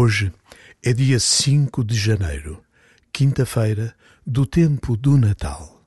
Hoje é dia 5 de janeiro, quinta-feira do tempo do Natal.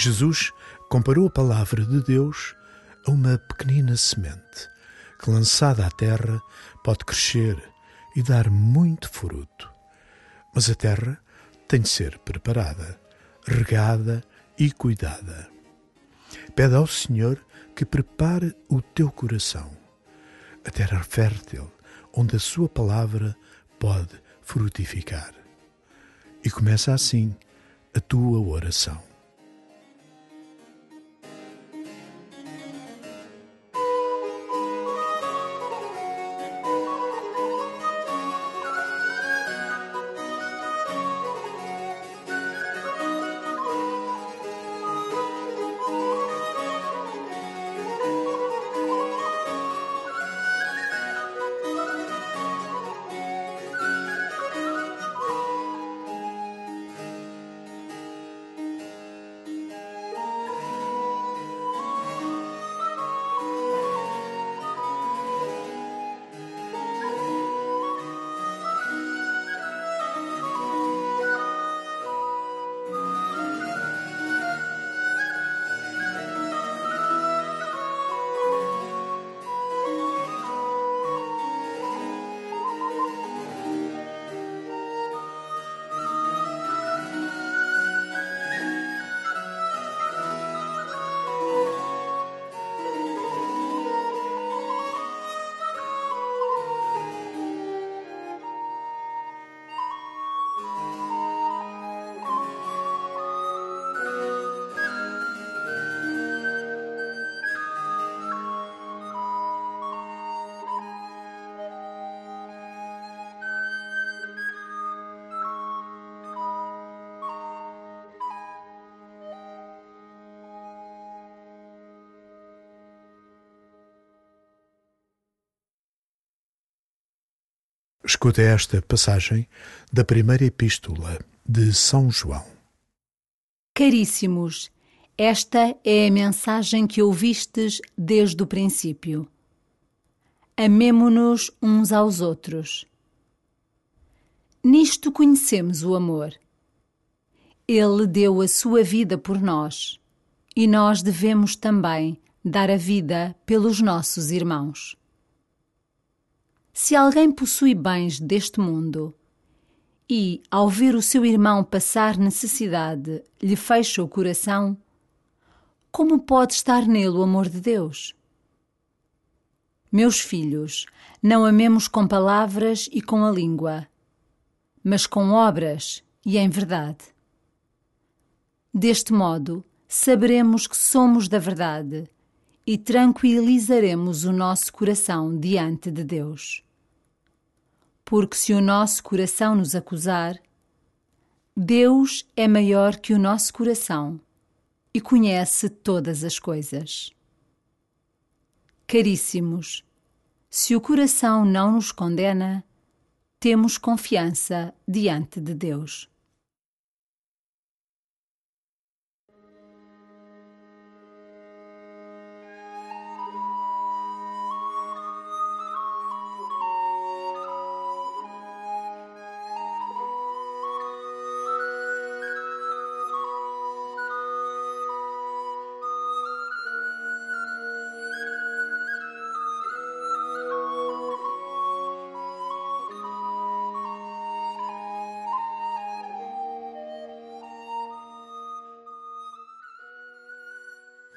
Jesus comparou a palavra de Deus a uma pequenina semente que, lançada à terra, pode crescer e dar muito fruto. Mas a terra tem de ser preparada, regada e cuidada. Pede ao Senhor que prepare o teu coração, a terra fértil onde a sua palavra pode frutificar. E começa assim a tua oração. Escuta esta passagem da primeira epístola de São João. Caríssimos, esta é a mensagem que ouvistes desde o princípio. Amemo-nos uns aos outros. Nisto conhecemos o amor. Ele deu a sua vida por nós e nós devemos também dar a vida pelos nossos irmãos. Se alguém possui bens deste mundo e, ao ver o seu irmão passar necessidade, lhe fecha o coração, como pode estar nele o amor de Deus? Meus filhos, não amemos com palavras e com a língua, mas com obras e em verdade. Deste modo, saberemos que somos da verdade e tranquilizaremos o nosso coração diante de Deus. Porque se o nosso coração nos acusar, Deus é maior que o nosso coração e conhece todas as coisas. Caríssimos, se o coração não nos condena, temos confiança diante de Deus.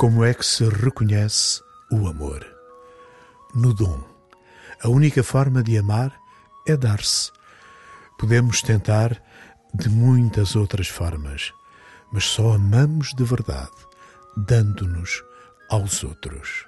Como é que se reconhece o amor? No dom. A única forma de amar é dar-se. Podemos tentar de muitas outras formas, mas só amamos de verdade, dando-nos aos outros.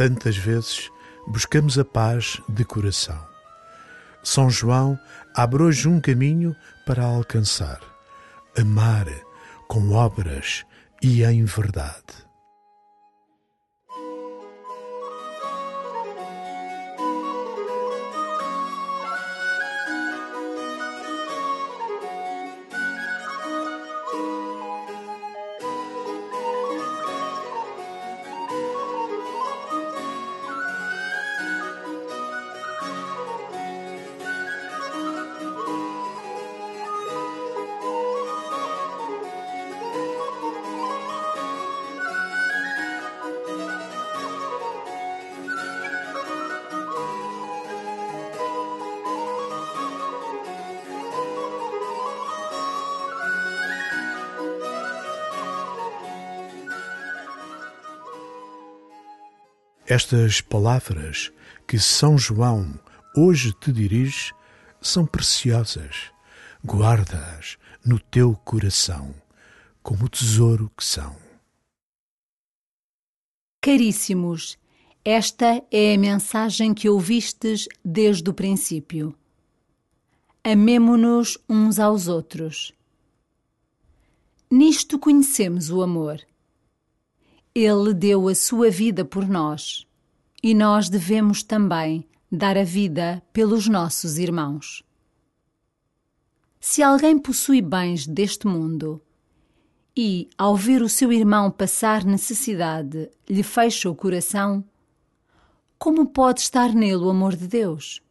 Tantas vezes buscamos a paz de coração. São João abre hoje um caminho para alcançar. Amar com obras e em verdade. Estas palavras que São João hoje te dirige são preciosas. Guarda-as no teu coração, como o tesouro que são. Caríssimos, esta é a mensagem que ouvistes desde o princípio. Amemo-nos uns aos outros. Nisto conhecemos o amor ele deu a sua vida por nós e nós devemos também dar a vida pelos nossos irmãos. Se alguém possui bens deste mundo e, ao ver o seu irmão passar necessidade, lhe fecha o coração, como pode estar nele o amor de Deus?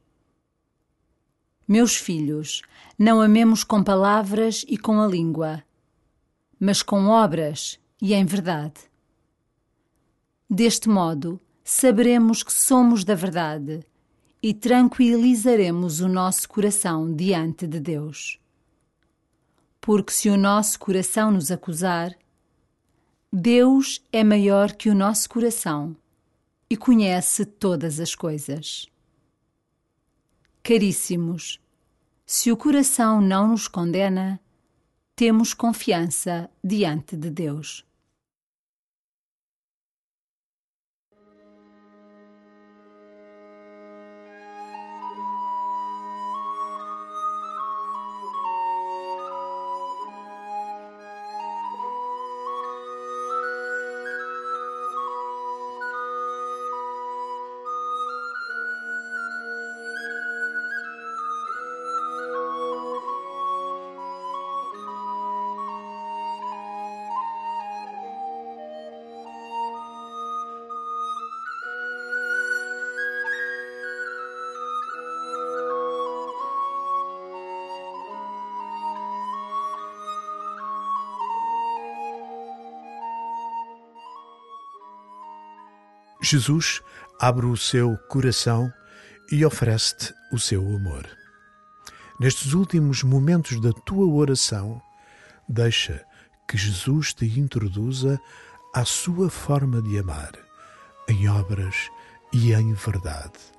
Meus filhos, não amemos com palavras e com a língua, mas com obras e em verdade. Deste modo, saberemos que somos da verdade e tranquilizaremos o nosso coração diante de Deus. Porque se o nosso coração nos acusar, Deus é maior que o nosso coração e conhece todas as coisas. Caríssimos, se o coração não nos condena, temos confiança diante de Deus. Jesus abre o seu coração e oferece-te o seu amor. Nestes últimos momentos da tua oração, deixa que Jesus te introduza à sua forma de amar, em obras e em verdade.